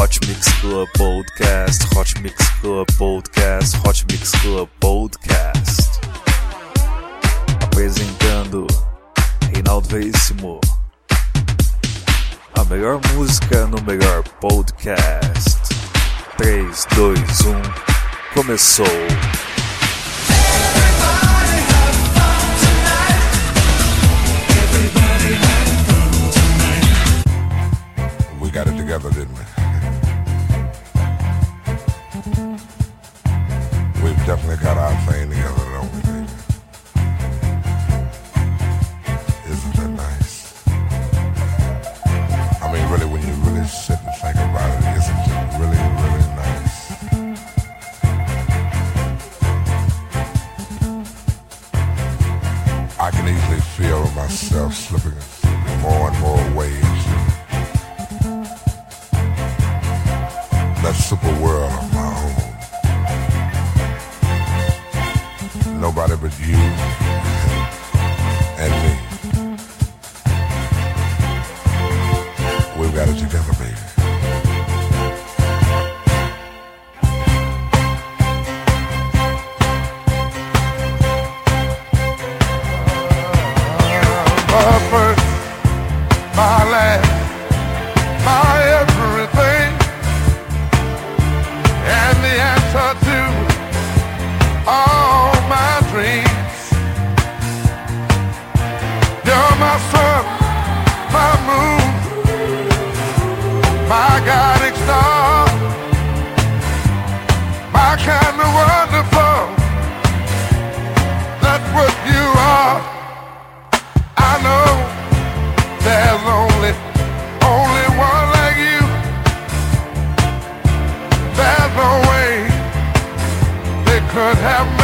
Hot Mix Club Podcast, Hot Mix Club Podcast, Hot Mix Club Podcast. Apresentando Reinaldo Veríssimo. A melhor música no melhor podcast. 3, 2, 1, começou! We got it together, didn't we? definitely got our thing together. have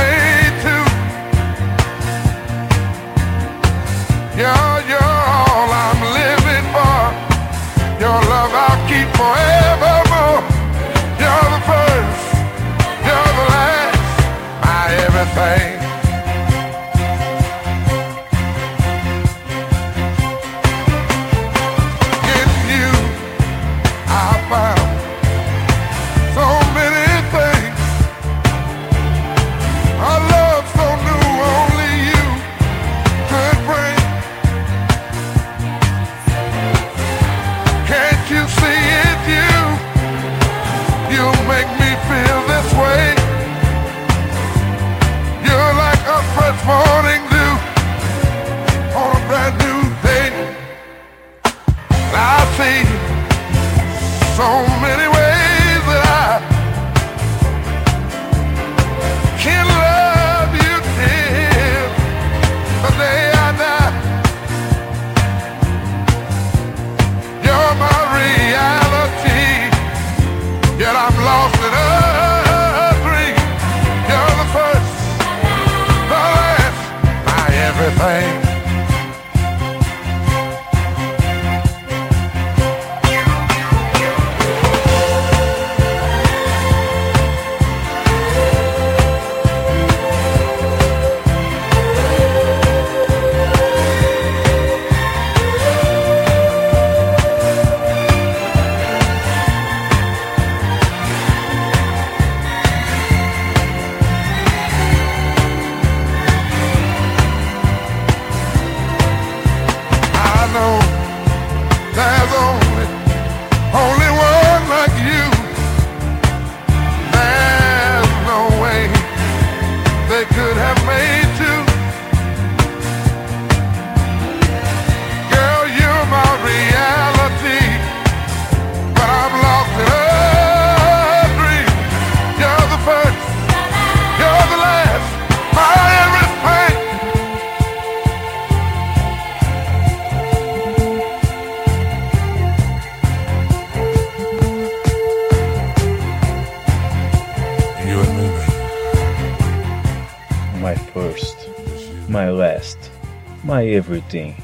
Everything.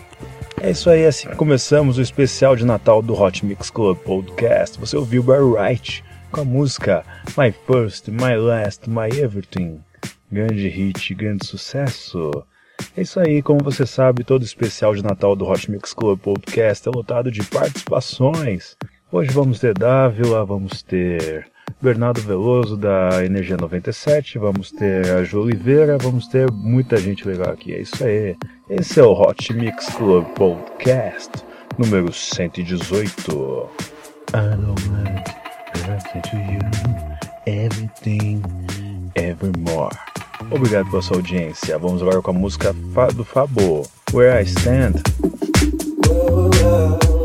É isso aí, assim começamos o especial de Natal do Hot Mix Club Podcast. Você ouviu Barry Wright com a música My First, My Last, My Everything. Grande hit, grande sucesso. É isso aí, como você sabe, todo especial de Natal do Hot Mix Club Podcast é lotado de participações. Hoje vamos ter Dávila, vamos ter Bernardo Veloso da Energia 97, vamos ter a Ju Oliveira, vamos ter muita gente legal aqui. É isso aí. Esse é o Hot Mix Club Podcast número 118. I don't mind to you everything evermore. Obrigado pela sua audiência. Vamos agora com a música do Fabo, Where I Stand. They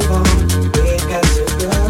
We got to go.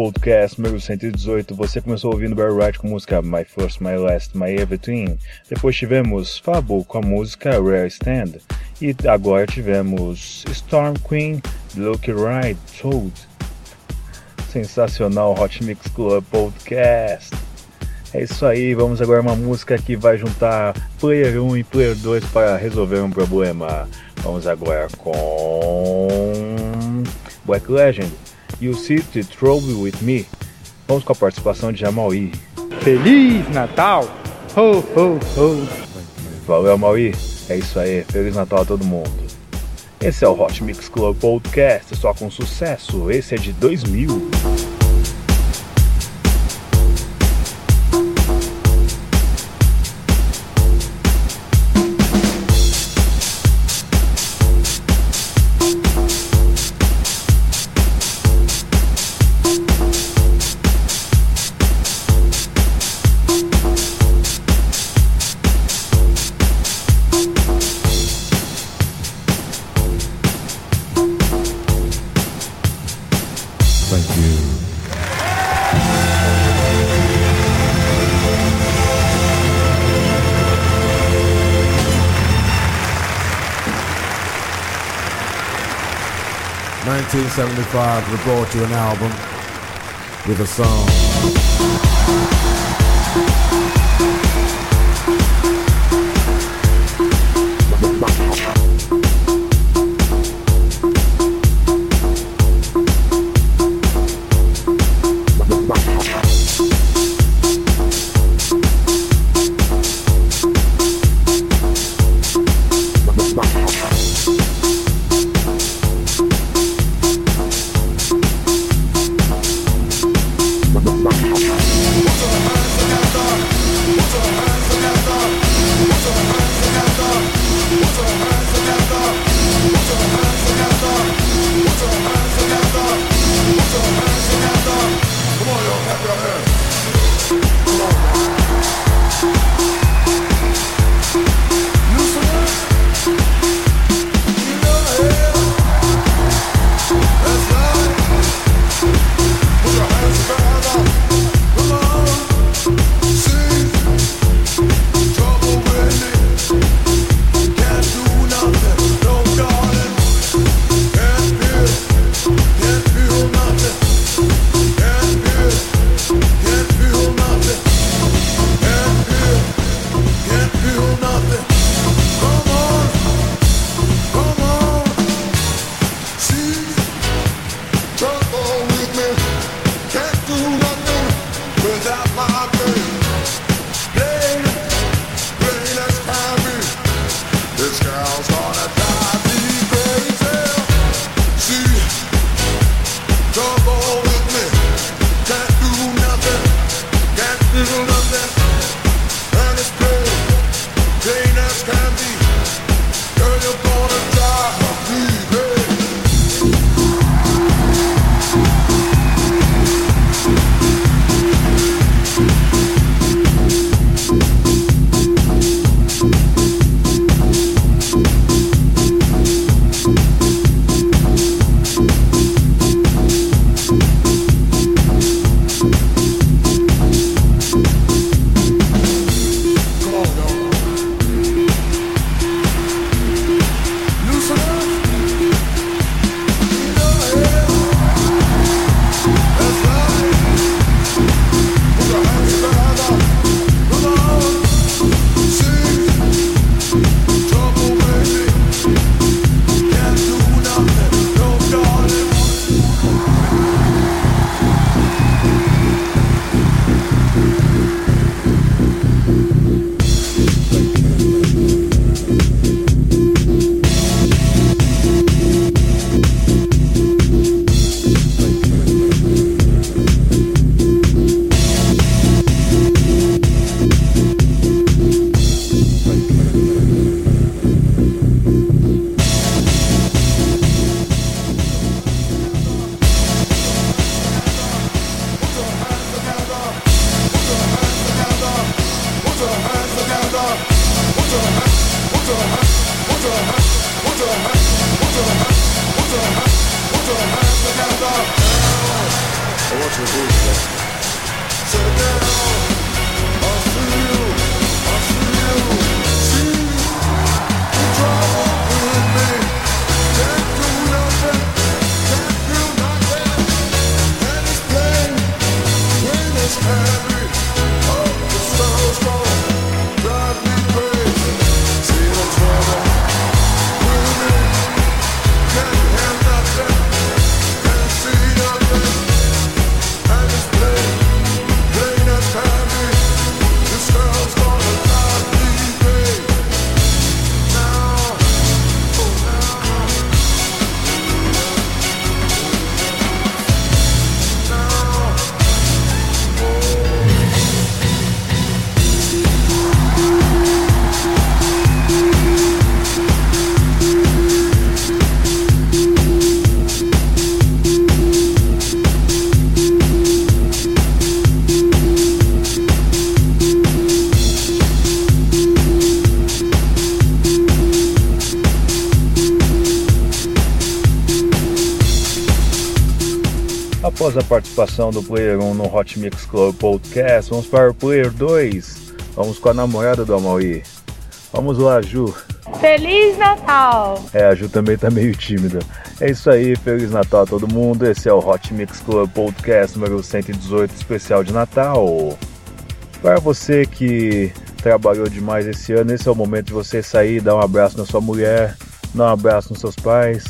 Podcast número 118. Você começou ouvindo Barry White com a música My First, My Last, My Everything. Depois tivemos Fabo com a música Rare Stand. E agora tivemos Storm Queen, Look Right, Toad. Sensacional Hot Mix Club Podcast. É isso aí, vamos agora uma música que vai juntar Player 1 e Player 2 para resolver um problema. Vamos agora com Black Legend. You See the Trouble With Me. Vamos com a participação de Amaui. Feliz Natal! Ho, ho, ho! Valeu, Amaui. É isso aí. Feliz Natal a todo mundo. Esse é o Hot Mix Club Podcast, só com sucesso. Esse é de 2000. 1975 they brought you an album with a song. I want to do it. See, trouble with me. Can't do nothing, can't do nothing. When it's heavy, drive me crazy. See the trouble with me, can't. Após a participação do Player 1 no Hot Mix Club Podcast, vamos para o Player 2. Vamos com a namorada do Amaury. Vamos lá, Ju. Feliz Natal! É, a Ju também tá meio tímida. É isso aí, Feliz Natal a todo mundo. Esse é o Hot Mix Club Podcast número 118, especial de Natal. Para você que trabalhou demais esse ano, esse é o momento de você sair, dar um abraço na sua mulher, dar um abraço nos seus pais,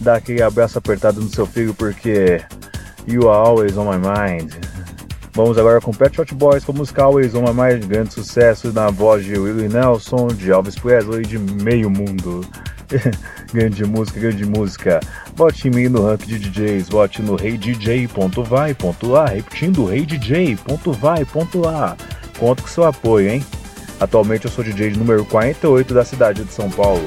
dar aquele abraço apertado no seu filho, porque You Are Always On My Mind. Vamos agora com Pet Shop Boys com a música Always On My Mind, grande sucesso na voz de Willie Nelson, de Elvis Presley, de meio mundo. grande música, grande música. Vote em mim no ranking de DJs, vote no reidj.vai.lá, repetindo reidj.vai.lá. Conto com seu apoio, hein? Atualmente eu sou DJ número 48 da cidade de São Paulo.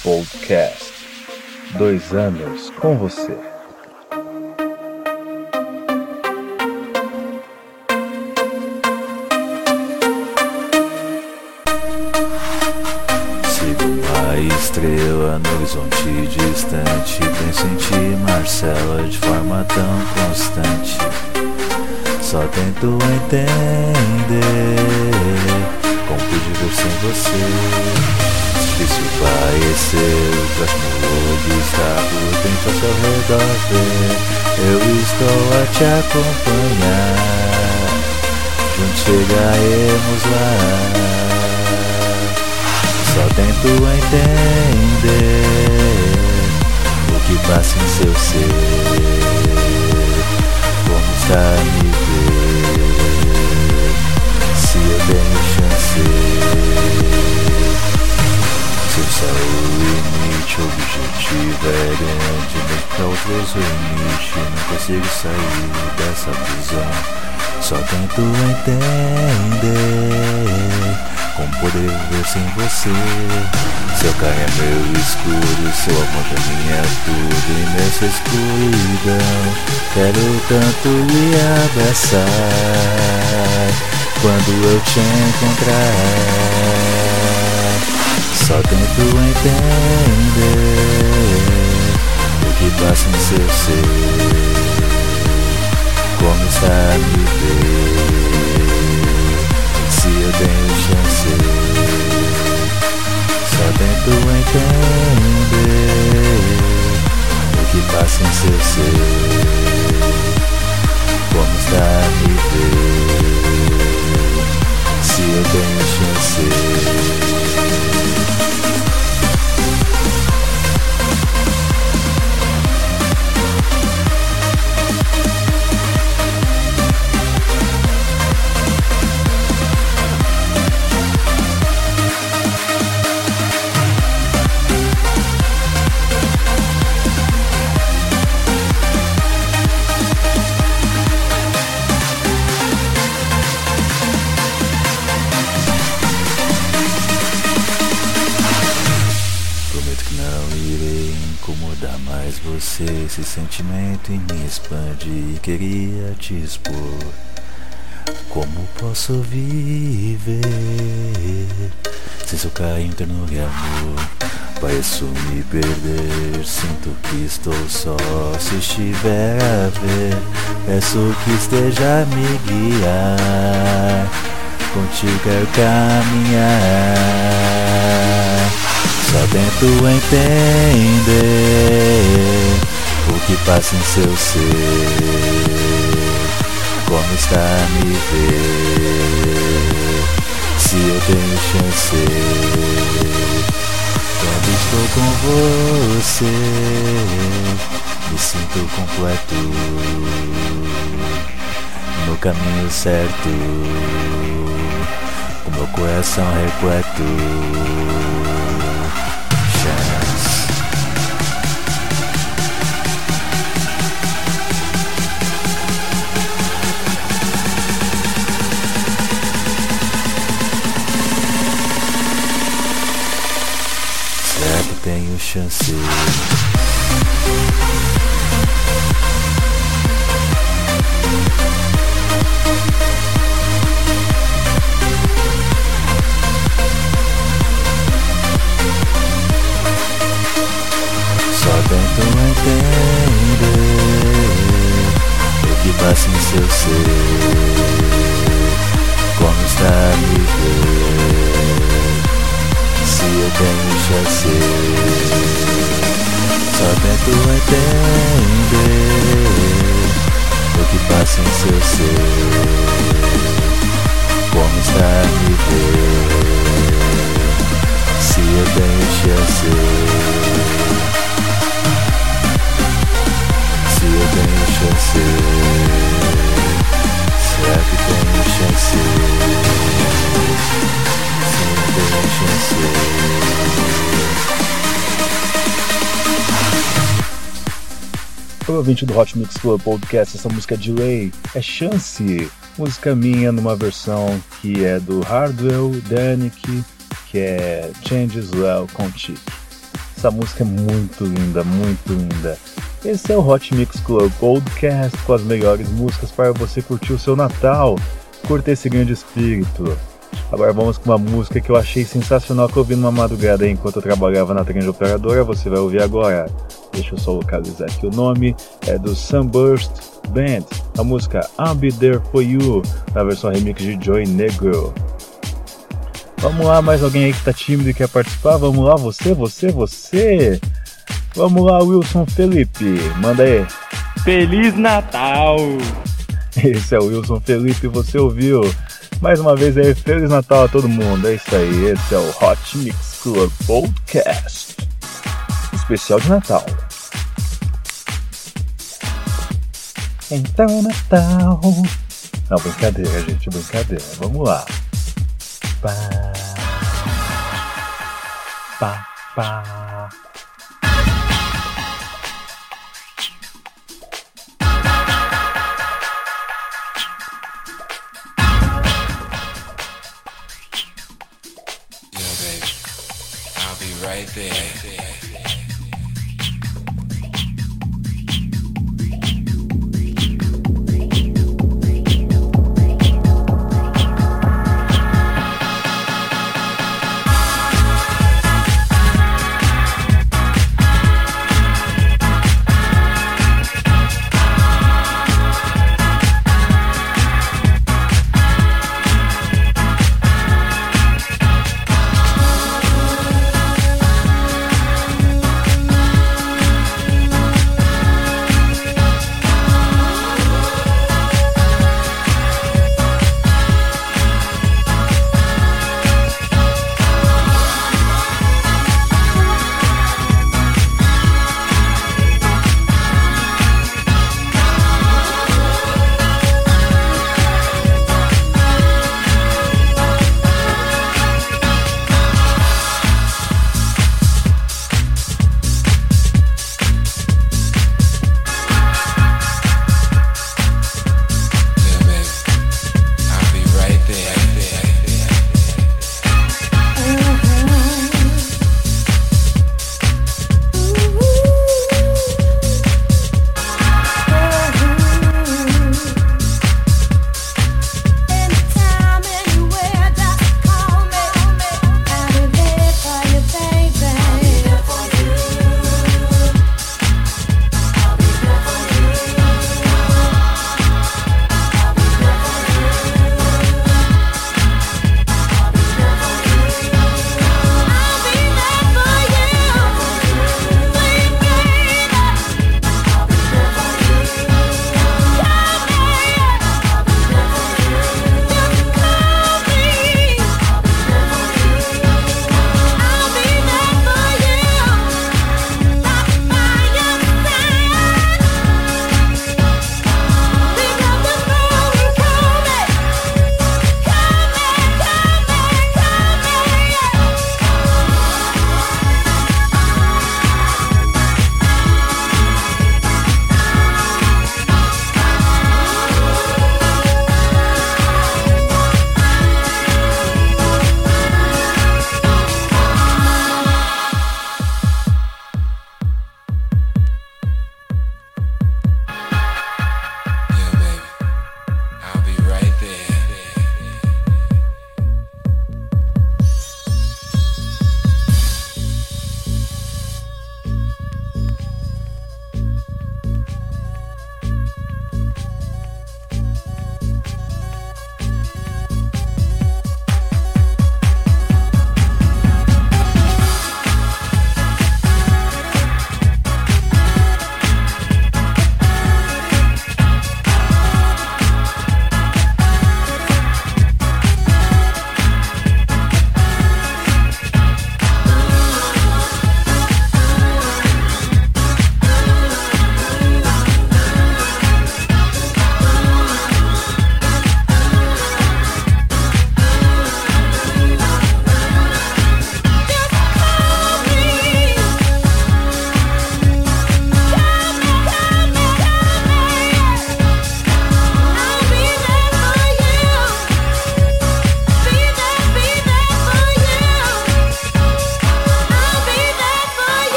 Podcast. Dois anos com você. Sigo uma estrela no horizonte distante. Penso em ti, Marcela, de forma tão constante. Só tento entender como pude ver sem você. Difícil parecer, o olho está por dentro ao seu redor ver. Eu estou a te acompanhar. Juntos chegaremos lá. Só tento entender o que passa em seu ser. Como está a me ver? Se eu tenho chance. Seu limite, o objetivo é grande, mas pra outros o limite. Não consigo sair dessa prisão. Só tento entender como poder viver sem você. Seu carro é meu escuro, seu amor pra mim é tudo e nessa escuridão quero tanto lhe abraçar. Quando eu te encontrar, só tento entender o que passa em seu ser. Como está a me ver? Se eu tenho chance, só tento entender o que passa em seu ser. Como está a me ver? Se eu tenho chance. Sentimento em mim expande e queria te expor. Como posso viver sem seu carinho, ternura e amor? Pareço me perder, sinto que estou só. Se estiver a ver, peço que esteja a me guiar. Contigo quero caminhar. Só tento entender o que passa em seu ser. Como está a me ver? Se eu tenho chance. Quando estou com você, me sinto completo. No caminho certo, com meu coração repleto. Tenho chance? Ouvinte do Hot Mix Club Podcast, essa música de Ray é Chance, música minha numa versão que é do Hardwell, Danik, que é Changes Well com Chic. Essa música é muito linda, muito linda. Esse é o Hot Mix Club Podcast com as melhores músicas para você curtir o seu Natal, curtir esse grande espírito. Agora vamos com uma música que eu achei sensacional que eu ouvi numa madrugada enquanto eu trabalhava na grande operadora, você vai ouvir agora. Deixa eu só localizar aqui o nome, é do Sunburst Band, a música I'll Be There For You, na versão remix de Joy Negro. Vamos lá, mais alguém aí que tá tímido e quer participar? Vamos lá, você, você, você! Vamos lá, Wilson Felipe, manda aí. Feliz Natal! Esse é o Wilson Felipe, você ouviu? Mais uma vez aí, Feliz Natal a todo mundo. É isso aí, esse é o Hot Mix Club Podcast. Especial de Natal. Então Natal. Não, brincadeira, gente, brincadeira. Vamos lá. Pá. Pá, pá. I'll be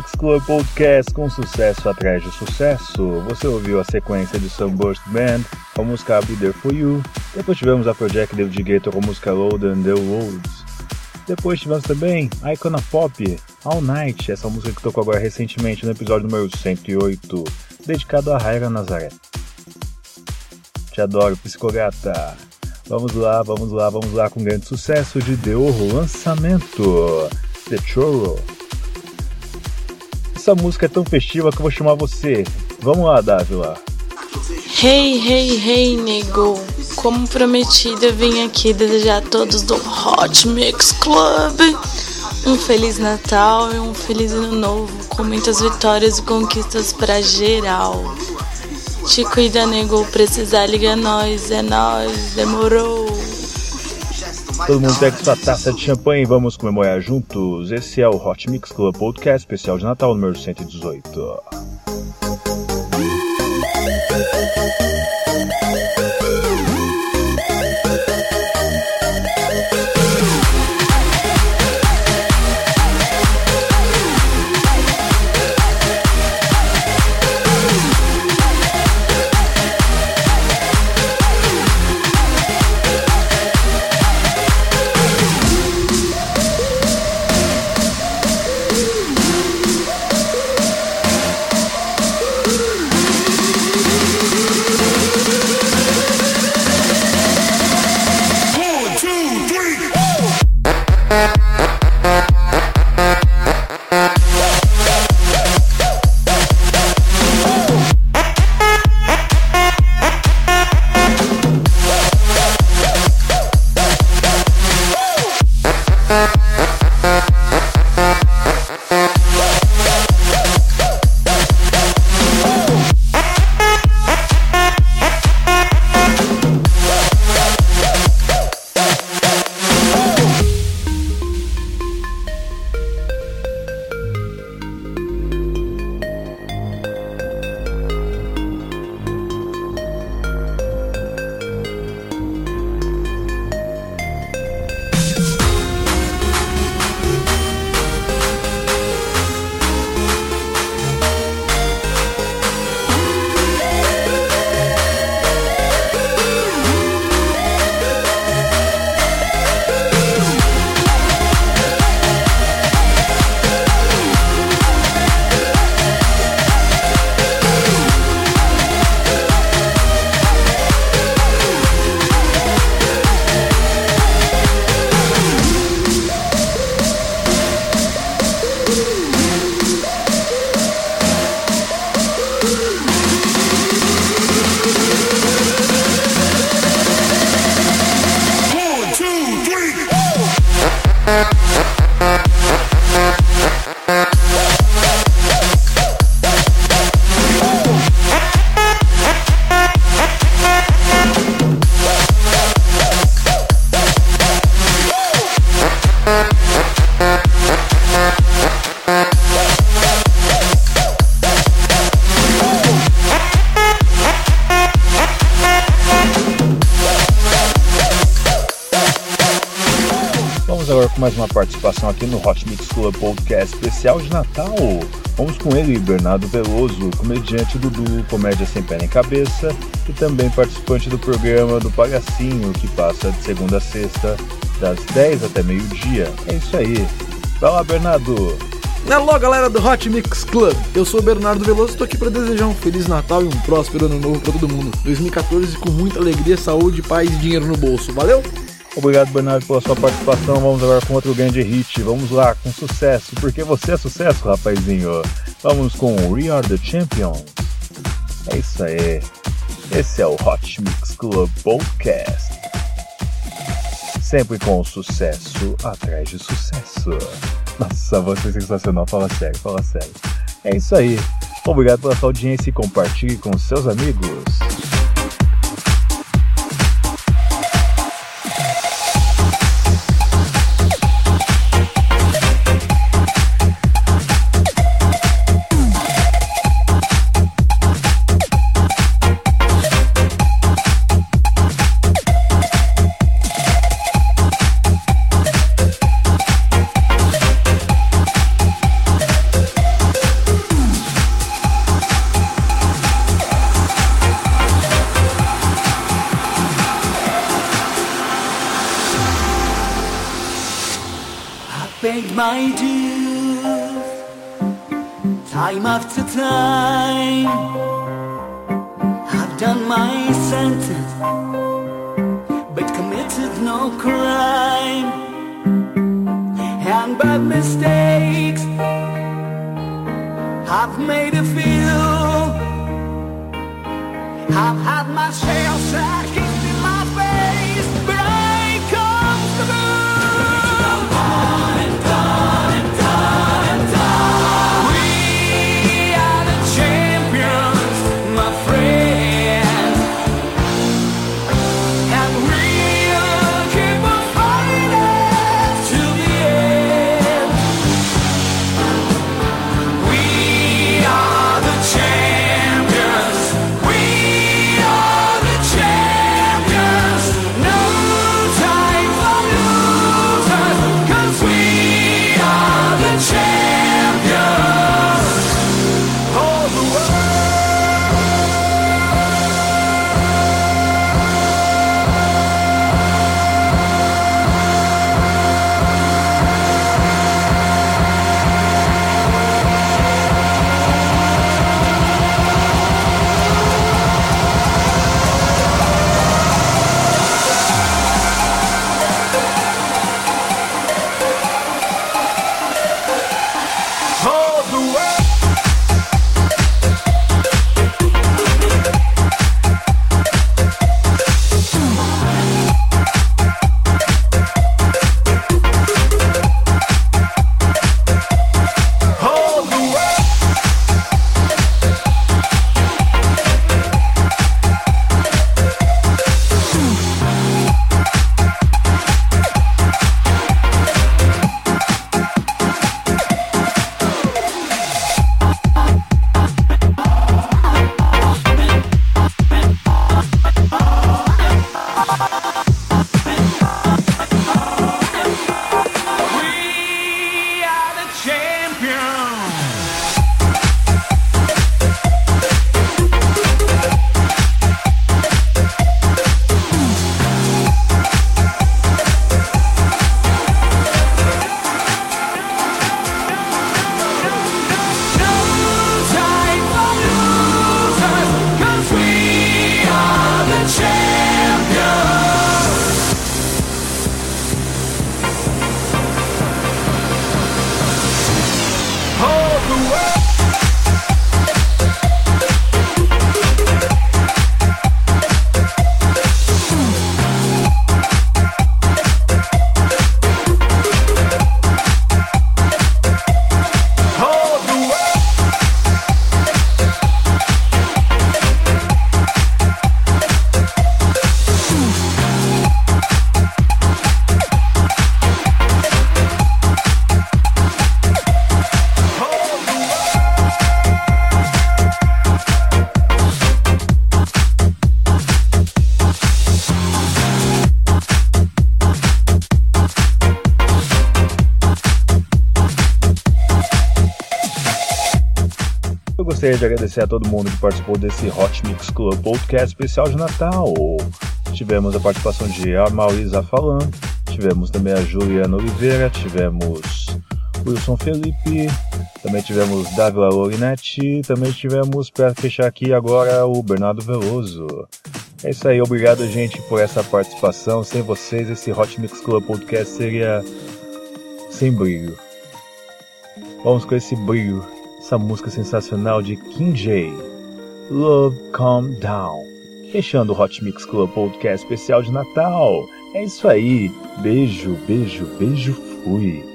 Mix Club Podcast com sucesso atrás de sucesso. Você ouviu a sequência de Sunburst Band com a música I'll Be There For You. Depois tivemos a Project Guetta com a música Load and The Roads. Depois tivemos também Icona Pop, All Night, essa música que tocou agora recentemente no episódio número 108, dedicado a Raira Nazaré. Te adoro, psicogata. Vamos lá, vamos lá, vamos lá com grande sucesso de The Horror, lançamento The Choro. Essa música é tão festiva que eu vou chamar você. Vamos lá, Dávila. Hey, hey, hey, nego! Como prometido, eu vim aqui desejar a todos do Hot Mix Club um Feliz Natal e um Feliz Ano Novo, com muitas vitórias e conquistas pra geral. Te cuida, nego, precisar liga nós, é nós, demorou. Todo mundo pega sua taça de champanhe e vamos comemorar juntos. Esse é o Hot Mix Club Podcast especial de Natal número 118. Aqui no Hot Mix Club Podcast especial de Natal. Vamos com ele, Bernardo Veloso, comediante do duo Comédia Sem Pé nem Cabeça e também participante do programa do Pagacinho, que passa de segunda a sexta, das 10 até meio-dia. É isso aí. Vai lá, Bernardo. Alô, galera do Hot Mix Club. Eu sou o Bernardo Veloso, tô aqui para desejar um feliz Natal e um próspero ano novo para todo mundo. 2014 com muita alegria, saúde, paz e dinheiro no bolso. Valeu? Obrigado, Bernardo, pela sua participação. Vamos agora com outro grande hit. Vamos lá, com sucesso, porque você é sucesso, rapazinho. Vamos com We Are the Champions. É isso aí. Esse é o Hot Mix Club Podcast. Sempre com sucesso atrás de sucesso. Nossa, você é sensacional. Fala sério, fala sério. É isso aí. Obrigado pela sua audiência e compartilhe com seus amigos. Agradecer a todo mundo que participou desse Hot Mix Club Podcast especial de Natal. Tivemos a participação de a Maurisa Falan, tivemos também a Juliana Oliveira, tivemos Wilson Felipe, também tivemos Dávila Lorinetti, também tivemos, para fechar aqui agora, o Bernardo Veloso. É isso aí, obrigado gente por essa participação. Sem vocês, esse Hot Mix Club Podcast seria sem brilho. Vamos com esse brilho, essa música sensacional de King J. Love Calm Down. Fechando o Hot Mix Club Podcast especial de Natal. É isso aí. Beijo, beijo, beijo, fui.